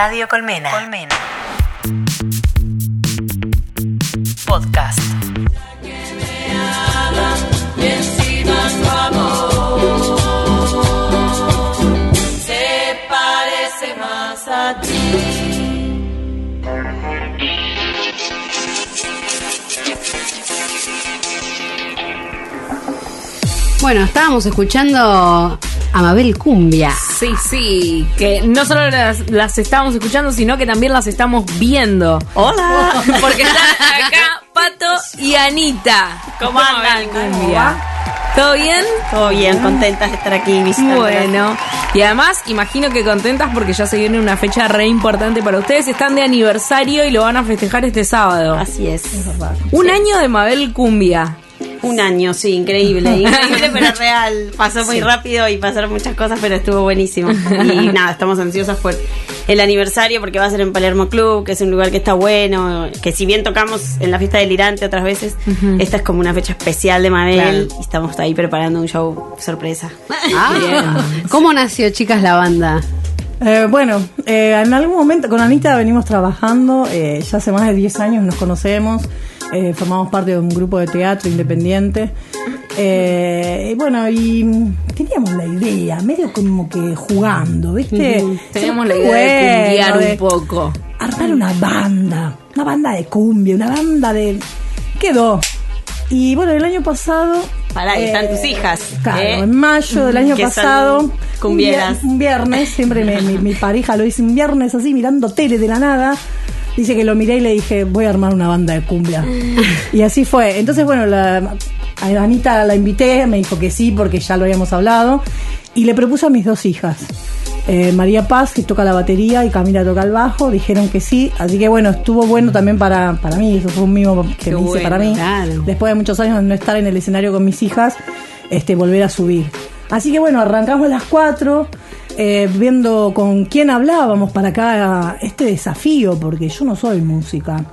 Radio Colmena. Colmena. Podcast. se parece más a ti. Bueno, estábamos escuchando a Mabel Cumbia. Sí, sí, que no solo las, las estábamos escuchando, sino que también las estamos viendo. Hola. Porque están acá Pato y Anita. ¿Cómo andan? Cumbia. ¿Todo bien? Todo bien, contentas de estar aquí visitando. Bueno, y además imagino que contentas porque ya se viene una fecha re importante para ustedes. Están de aniversario y lo van a festejar este sábado. Así es. Un Sí. año de Mabel Cumbia. Un año, sí, increíble. Increíble, pero real. Pasó muy rápido y pasaron muchas cosas, pero estuvo buenísimo. Y nada, estamos ansiosas por el aniversario porque va a ser en Palermo Club, que es un lugar que está bueno. Que si bien tocamos en la fiesta del Irante otras veces, esta es como una fecha especial de Mabel y estamos ahí preparando un show sorpresa. Ah, ¿Cómo nació, chicas, la banda? Eh, bueno, eh, en algún momento con Anita venimos trabajando, eh, ya hace más de 10 años nos conocemos, eh, formamos parte de un grupo de teatro independiente. Eh, y bueno, y teníamos la idea, medio como que jugando, ¿viste? Tenemos la idea de bueno, cumbiar de un poco. Armar una banda, una banda de cumbia, una banda de... Quedó. Y bueno, el año pasado... Pará, y están tus hijas, Claro, ¿eh? en mayo del año pasado... cumbieras. Un, vier- un viernes, siempre me- mi, mi pareja lo dice un viernes así, mirando tele de la nada. Dice que lo miré y le dije, voy a armar una banda de cumbia. y así fue. Entonces, bueno, la, a Anita la invité, me dijo que sí, porque ya lo habíamos hablado. Y le propuse a mis dos hijas. Eh, María Paz, que toca la batería, y Camila toca el bajo, dijeron que sí. Así que bueno, estuvo bueno también para, para mí, eso fue un mimo que Qué me hice bueno, para mí. claro. Después de muchos años de no estar en el escenario con mis hijas, este, volver a subir. Así que bueno, arrancamos las cuatro, eh, viendo con quién hablábamos para acá este desafío, porque yo no soy música.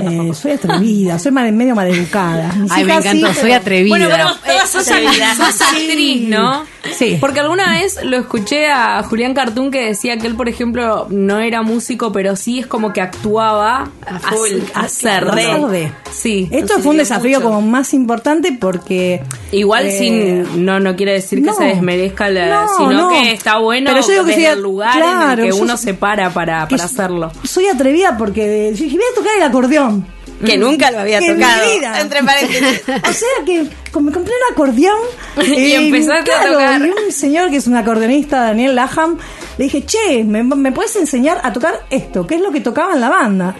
Eh, soy atrevida, soy mal- medio maleducada. Mis Ay, me sí, encantó, soy pero- atrevida. Bueno, pero Todas eh, sos, actriz, ¿no? Sí. Porque alguna vez lo escuché a Julián Cartoon que decía que él, por ejemplo, no era músico, pero sí es como que actuaba a full. a de. Sí. Esto fue un desafío mucho. como más importante porque... Igual eh, sin no no quiere decir que no. se desmerezca la, No, sino no. que está bueno Pero yo digo que el lugar en claro, el que uno se para para, que para hacerlo. Soy atrevida porque dije, voy a tocar el acordeón. Que nunca lo había En mi tocado. vida. Entre paréntesis. O sea que como me compré un acordeón Y empezaste a claro, tocar. Y un señor que es un acordeonista, Daniel Laham, le dije, che, ¿me, me puedes enseñar a tocar esto? ¿Qué es lo que tocaba en la banda?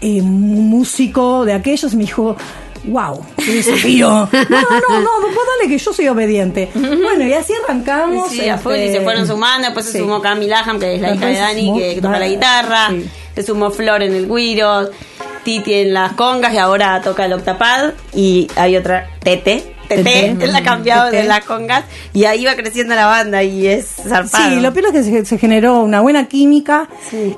Y un músico de aquellos me dijo, wow, desafío. No, no, no, vos dale que yo soy obediente. Bueno, y así arrancamos. Sí, a full, y este, se fueron sumando. Después se sumó Cami Laham, que es la hija de Dani, sumó que, que toca la guitarra. sí. Se sumó Flor en el guiro. Titi en las congas y ahora toca el octapad. Y hay otra, Tete. Tete, él la ha cambiado de las congas. Y ahí va creciendo la banda y es zarpado. Sí, lo peor es que se, se generó una buena química.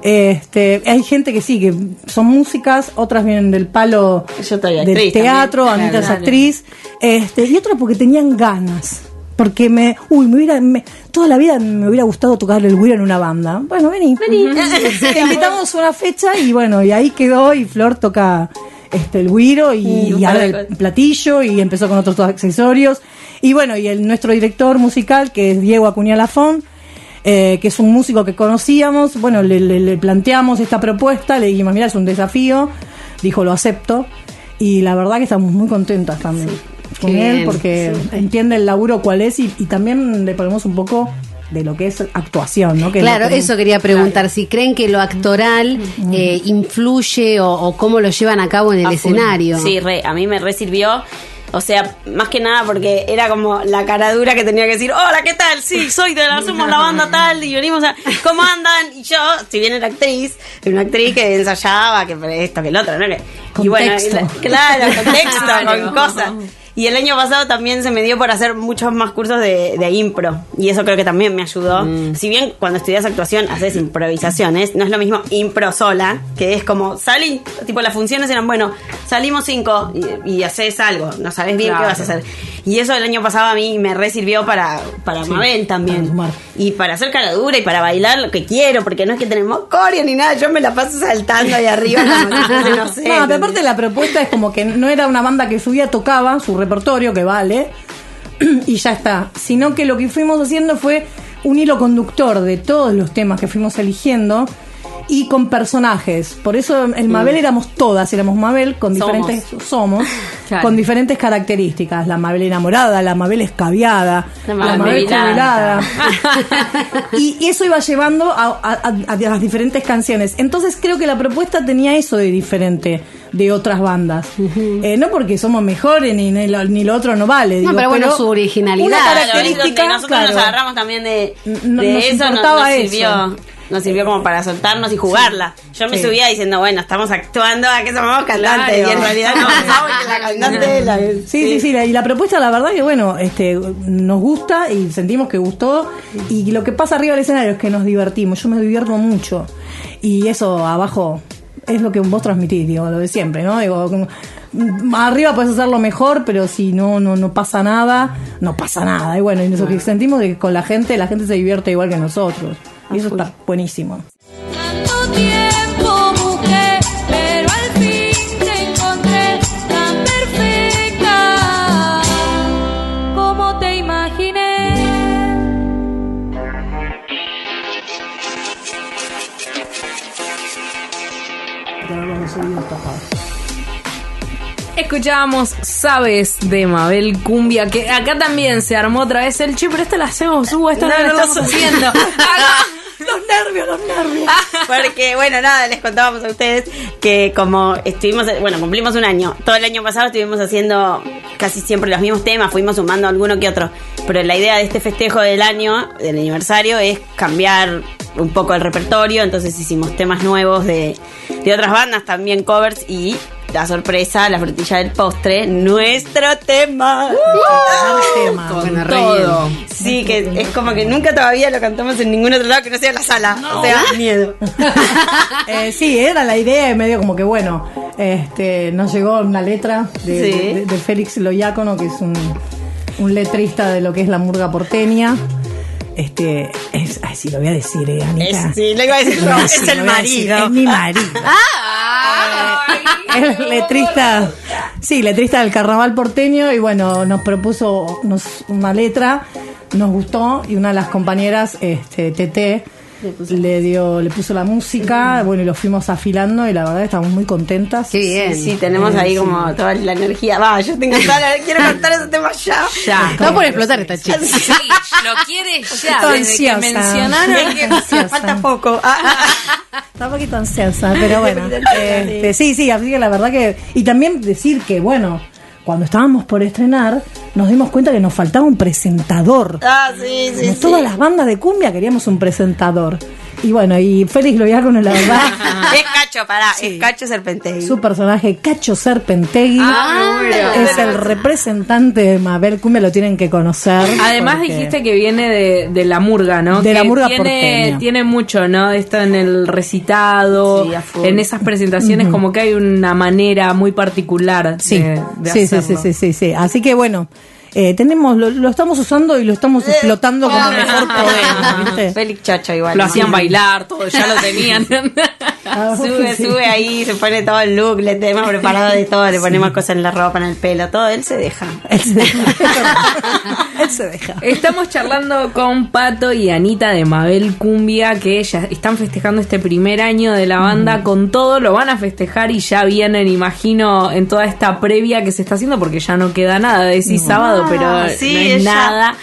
Este, hay gente que sí, que son músicas, otras vienen del palo del actriz teatro, también. Anita es Claro. actriz, este, y otras porque tenían ganas. Porque me, uy, me hubiera, me- toda la vida me hubiera gustado tocar el güiro en una banda. Bueno, vení. Te invitamos a una fecha y bueno, y ahí quedó y Flor toca este el güiro y, Y ahora el platillo y empezó con otros accesorios. Y bueno, y el nuestro director musical, que es Diego Acuña Lafón, eh, que es un músico que conocíamos, bueno, le, le- le planteamos esta propuesta, le dijimos, mira, es un desafío, dijo, lo acepto, y la verdad que estamos muy contentas también con Qué él, bien, porque entiende el laburo cuál es, y, y también le ponemos un poco de lo que es actuación, ¿no? Que Claro, que- eso quería preguntar, si creen que lo actoral eh, influye o, o cómo lo llevan a cabo en el A full. escenario. Sí, re, a mí me re sirvió. O sea, más que nada porque era como la cara dura que tenía que decir, hola, ¿qué tal? Sí, soy de la, somos la banda tal y venimos a, ¿cómo andan? Y yo, si bien era actriz, era una actriz que ensayaba, que esto, que el otro, ¿no? Que- y bueno, Contexto. y la- claro, contexto, con cosas. Y el año pasado también se me dio por hacer muchos más cursos de, de impro. Y eso creo que también me ayudó. Si bien cuando estudias actuación haces improvisaciones, no es lo mismo impro sola, que es como salí, tipo las funciones eran, bueno, salimos cinco y, y haces algo, no sabes bien Claro. qué vas a hacer. Y eso el año pasado a mí me re sirvió para, para Mabel para también. sumar. Y para hacer cara dura y para bailar lo que quiero, porque no es que tenemos coreo ni nada, yo me la paso saltando ahí arriba no sé. No, pero aparte la propuesta es como que no era una banda que subía, tocaba su repertorio, que vale, y ya está. Sino que lo que fuimos haciendo fue un hilo conductor de todos los temas que fuimos eligiendo y con personajes. Por eso el Mabel éramos todas, éramos Mabel con diferentes somos, Claro. con diferentes características. La Mabel enamorada, la Mabel escabiada, La la Mabel Mabel jubilada. jubilada. y, y eso iba llevando a, a- a- a las diferentes canciones. Entonces creo que la propuesta tenía eso de diferente de otras bandas. Eh, no porque somos mejores ni, ni, lo, ni lo otro no vale. digo, pero bueno, su originalidad. Una característica, nosotros claro. nos agarramos también de, No- de nos eso, nos, importaba nos eso. Nos sirvió como para soltarnos y jugarla. Yo me Sí. subía diciendo, bueno, estamos actuando, a que somos cantantes. Claro. Y en realidad no, que la cantante la Sí, sí, sí, la- y la propuesta, la verdad que bueno, este, nos gusta y sentimos que gustó. Y lo que pasa arriba del escenario es que nos divertimos. Yo me divierto mucho. Y eso abajo es lo que vos transmitís, digo, lo de siempre, ¿no? Digo, mm, arriba puedes hacerlo mejor, pero si no, no, no pasa nada, no pasa nada. Y bueno, y eso que sentimos de que con la gente, la gente se divierte igual que nosotros. Y eso está buenísimo. Tanto tiempo busqué, pero al fin te encontré tan perfecta como te imaginé. Escuchábamos Sabes de Mabel Cumbia, que acá también se armó otra vez el che, pero esta la hacemos, uh, esta no, No, la no, estamos no. haciendo. Los nervios, los nervios. Porque, bueno, nada, les contábamos a ustedes que como estuvimos, bueno, cumplimos un año. Todo el año pasado estuvimos haciendo casi siempre los mismos temas, fuimos sumando alguno que otro. Pero la idea de este festejo del año, del aniversario, es cambiar un poco el repertorio. Entonces hicimos temas nuevos de, de otras bandas, también covers y la sorpresa, la frutilla del postre, nuestro tema. tema. Bueno, re Todo. Sí, que es como que nunca todavía lo cantamos en ningún otro lado que no sea la sala. O sea, miedo. Eh, sí, era la idea, y medio como que bueno, este, nos llegó una letra de, Sí. de- de Félix Loyácono, que es un, un letrista de lo que es la murga porteña. Este, es, ay, sí, lo voy a decir, eh, Anita. Es, sí, lo iba a decir, es el decir, marido. Es mi marido. Es letrista, sí, letrista del carnaval porteño y bueno, nos propuso nos- una letra, nos gustó y una de las compañeras, este, Tete, le dio, le puso la música, bueno, y lo fuimos afilando y la verdad estamos muy contentas. Qué bien. Sí, tenemos ahí como toda la energía. Va, yo tengo toda la- quiero cantar ese tema ya. Ya. Está por explotar esta chica. Sí, lo quiere ya. Estoy Desde que ansiosa. mencionaron. Que falta poco. Ah, Está un poquito ansiosa, pero bueno. este, sí, sí, así que la verdad que. Y también decir que, bueno, cuando estábamos por estrenar, nos dimos cuenta que nos faltaba un presentador. ah, sí, sí, Como sí. todas las bandas de cumbia queríamos un presentador. Y bueno, y Félix Loyácono, la verdad, Es Cacho, pará, es Cacho Serpentegui. su personaje Cacho Serpentegui Ah, bueno. es el representante de Mabel Cumbia, lo tienen que conocer. Además porque- dijiste que viene de, de la murga, ¿no? De la murga tiene, porteña. tiene mucho, ¿no? Esto en el recitado, Sí, en esas presentaciones, como que hay una manera muy particular Sí, de, de sí, sí, sí, hacerlo. sí, sí, sí. Así que bueno, eh, tenemos, lo, lo estamos usando y lo estamos explotando como mejor podemos, ¿viste? Félix Chacho igual. Lo ¿no? hacían bailar, todo, ya lo tenían. Ah, Sube, sí. sube ahí, se pone todo el look, le tenemos preparado de todo, le ponemos cosas en la ropa, en el pelo, todo, él se deja. Él se deja. Él se deja. Estamos charlando con Pato y Anita de Mabel Cumbia, que ya están festejando este primer año de la banda con todo, lo van a festejar y ya vienen, imagino, en toda esta previa que se está haciendo, porque ya no queda nada, decís sábado, pero Ah, sí, no es nada.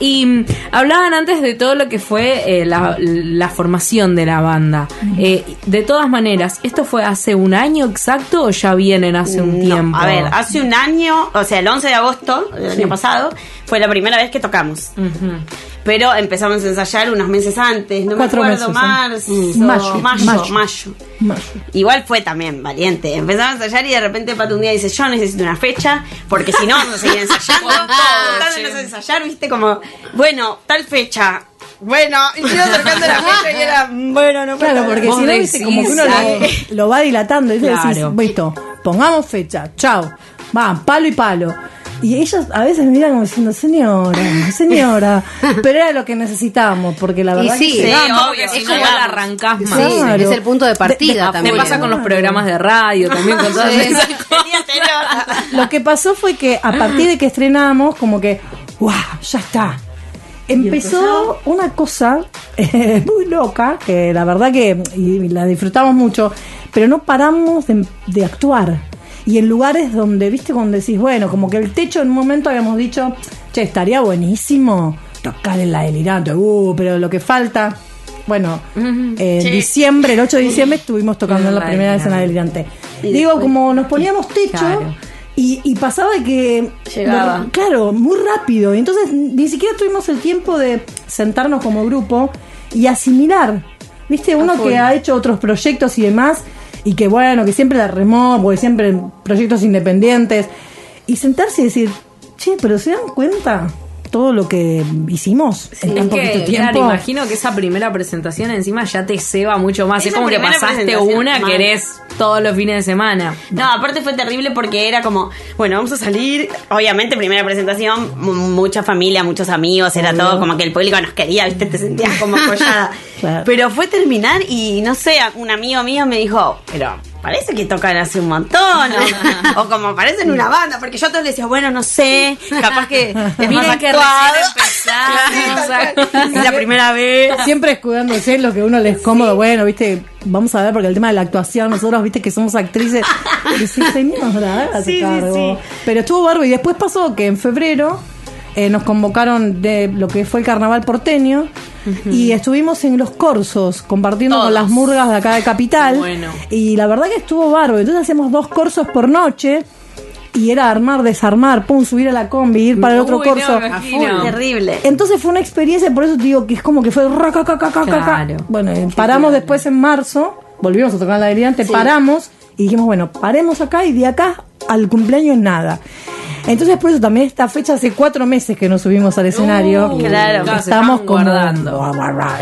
Y mm, hablaban antes de todo lo que fue eh, la, la formación de la banda. Eh, de todas maneras, ¿esto fue hace un año exacto o ya vienen hace un No, tiempo? A ver, hace un año, o sea, el 11 de agosto del año pasado, fue la primera vez que tocamos. Ujú. Pero empezamos a ensayar unos meses antes, no Cuatro me acuerdo, meses, marzo, mm. Mayo, mayo, mayo. mayo. Mayo. Igual fue también valiente. Empezamos a ensayar y de repente Pato un día dice, yo necesito una fecha, porque si no vamos a seguir ensayando. Juntándonos a ensayar, viste, como, bueno, tal fecha. Bueno, y iba acercando la fecha y era, bueno, no. Claro, porque si no, viste, como que uno lo va dilatando. Y Claro. decís, listo, pongamos fecha, chao. Va, palo y palo. Y ellos a veces me miran como diciendo, señora, señora. Pero era lo que necesitáamos, porque la Y verdad sí, que Sí, No, obvio, es si como no la arrancás más. Sí, Claro. es el punto de partida De- también. Te pasa con los programas de radio también, con todas Sí. esas anterior. Lo que pasó fue que a partir de que estrenamos, como que, ¡wow! Ya está. Empezó una cosa eh, muy loca, que la verdad que y la disfrutamos mucho, pero no paramos de, de actuar. Y en lugares donde, viste, cuando decís, bueno, como que el techo en un momento habíamos dicho, che, estaría buenísimo tocar en la delirante, uh, pero lo que falta. Bueno, en diciembre, el 8 de diciembre, estuvimos tocando En la primera vez en la delirante. Y Digo, después- como nos poníamos techo, Claro. y, y pasaba que. Llegaba. Claro, muy rápido. Y entonces ni siquiera tuvimos el tiempo de sentarnos como grupo y asimilar. ¿Viste? Uno que ha hecho otros proyectos y demás. Y que bueno, que siempre la remó, porque siempre proyectos independientes. Y sentarse y decir, che, pero ¿se dan cuenta todo lo que hicimos en tan Es poquito que, tiempo? claro, imagino que esa primera presentación encima ya te ceba mucho más. Es como que pasaste una mal. que eres todos los fines de semana. No, aparte fue terrible porque era como, bueno, vamos a salir. Obviamente, primera presentación, mu- mucha familia, muchos amigos, era todo como que el público nos quería, ¿viste? Te sentías como apoyada. Claro. Pero fue terminar y no sé, un amigo mío me dijo, pero parece que tocan hace un montón. O, o como parecen una banda, porque yo a todos les decía, bueno, no sé, capaz que es más Miren que actuado. recién empezamos. Es la primera vez. Siempre escudándose en lo que uno le es cómodo. Bueno, viste, vamos a ver, porque el tema de la actuación, nosotros, viste, que somos actrices. Y sí, señora, Sí, sí, cargo. sí. Pero estuvo barbo. Y después pasó que en febrero eh, nos convocaron de lo que fue el carnaval porteño. Y estuvimos en los corsos compartiendo con las murgas de acá de Capital. Bueno. Y la verdad que estuvo barbo. Entonces hacíamos dos corsos por noche. Y era armar, desarmar, pum, subir a la combi, ir para el otro Uy, no, corso. imagino. Terrible. Entonces fue una experiencia, por eso te digo que es como que fue racacacacaca. Claro. Bueno, eh, paramos después en marzo, volvimos a tocar la delirante, paramos y dijimos, bueno, paremos acá y de acá al cumpleaños nada. Entonces por eso también esta fecha hace cuatro meses que nos subimos al escenario. Uh, claro. Estamos como guardando.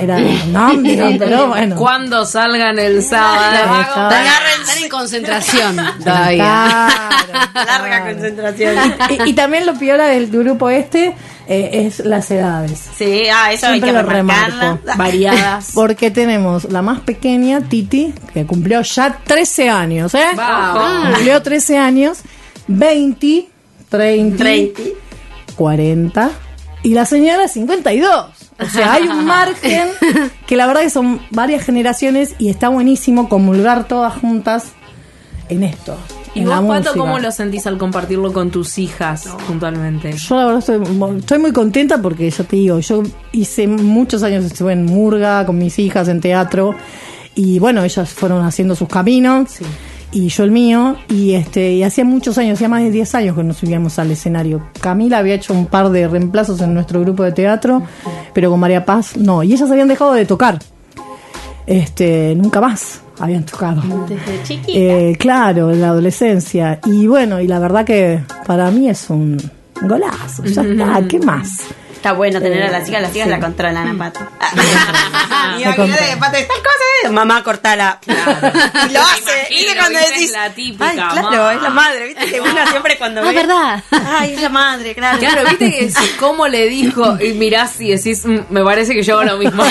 Era no, pero bueno. Cuando salgan el sábado. Están en concentración todavía. Claro. Larga concentración. Y, y también lo piola del grupo este eh, es las edades. Sí, ah, eso hay Siempre que lo remarco. Variadas. Porque tenemos la más pequeña, Titi, que cumplió ya 13 años, ¿eh? Vamos. Cumplió 13 años, 20, 30, 30. 40 y la señora 52. O sea, hay un margen que la verdad que son varias generaciones y está buenísimo comulgar todas juntas en esto. ¿Y vos, Pato, cómo lo sentís al compartirlo con tus hijas puntualmente? Yo la verdad estoy, estoy muy contenta porque ya te digo, yo hice muchos años, estuve en Murga con mis hijas en teatro y bueno, ellas fueron haciendo sus caminos y yo el mío y este y hacía muchos años, hacía más de 10 años que nos subíamos al escenario. Camila había hecho un par de reemplazos en nuestro grupo de teatro, pero con María Paz no, y ellas habían dejado de tocar. Este, nunca más habían tocado. Desde chiquita. Eh, claro, en la adolescencia. Y bueno, y la verdad que para mí es un golazo. Ya está, ¿qué más? Está bueno tener a las chicas, las chicas la controlan a Pato. y La imagínate que Pato, estas cosas, mamá, cortala. y lo hace. imagino, ¿Viste cuando decís? Es la típica, Ay, claro, es la madre. Viste que una siempre cuando Ah, ve. verdad. Ay, es la madre, claro. Claro, viste que es cómo le dijo y mirás y decís, "Mm, me parece que yo hago lo mismo.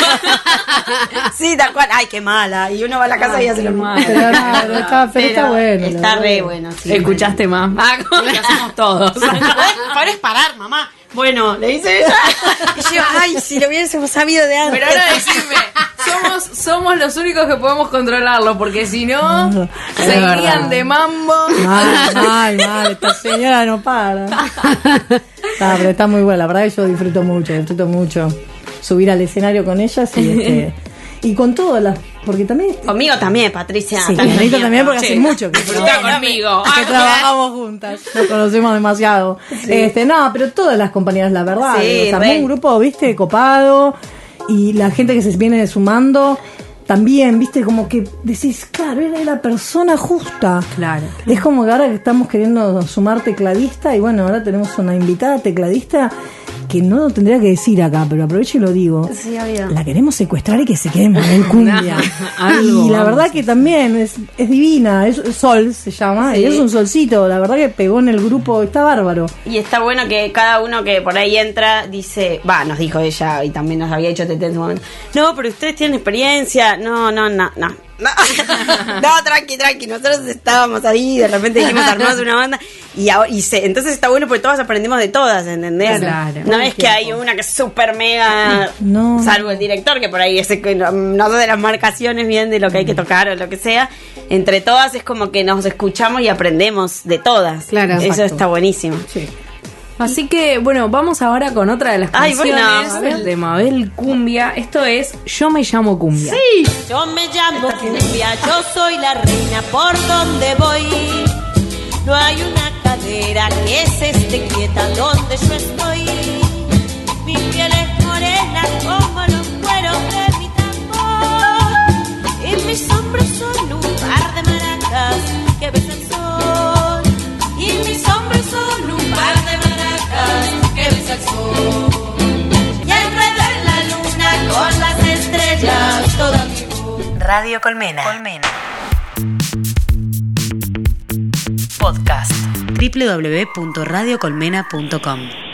sí, tal cual. Ay, qué mala. Y uno va a la casa y hace lo mismo. Claro, está, pero está bueno. Está re bueno, sí. Escuchaste más. Ah, hacemos todos. Podés parar, mamá. Bueno, le dice ella. Y yo, ay, si lo hubiésemos sabido de antes. Pero ahora decime, somos, somos los únicos que podemos controlarlo, porque si no, seguían verdad. de mambo. Mal, mal, mal. Esta señora no para. Está, pero está muy buena. La verdad que yo disfruto mucho, disfruto mucho subir al escenario con ellas y este. Y con todas las. Porque también. Conmigo también, Patricia. Sí, con Anita también porque Sí. hace mucho que, Disfruta conmigo. que Ah, trabajamos juntas. Nos conocemos demasiado. Este, no, pero todas las compañías, la verdad. Sí, o sea, un grupo, viste, copado. Y la gente que se viene sumando. También, viste, como que decís, claro, era la persona justa. Claro. Es como que ahora que estamos queriendo sumar tecladista y bueno, ahora tenemos una invitada tecladista que no lo tendría que decir acá, pero aprovecho y lo digo. Sí, obvio. La queremos secuestrar y que se quede en Cumbia. Y la verdad que también es, es divina, es Sol se llama, y es un solcito, la verdad que pegó en el grupo, está bárbaro. Y está bueno que cada uno que por ahí entra dice, va, nos dijo ella y también nos había dicho Tete en su momento. No, pero ustedes tienen experiencia. No, no, no, no. No, no, tranqui, tranqui. Nosotros estábamos ahí, de repente dijimos armamos una banda y, ahora- y se, entonces está bueno porque todas aprendimos de todas, ¿entendés? Claro. No es que hay una que es súper mega, No. salvo el director que por ahí ese que no, de las marcaciones bien de lo que hay que tocar o lo que sea. Entre todas es como que nos escuchamos y aprendemos de todas. Claro. Eso Exacto. está buenísimo. Así que, bueno, vamos ahora con otra de las Ay, canciones bueno, a ver. de Mabel Cumbia. Esto es Yo me llamo Cumbia. Yo me llamo Cumbia, yo soy la reina por donde voy. No hay una cadera que se esté quieta donde yo estoy. Radio Colmena. Colmena. Podcast. www.radiocolmena.com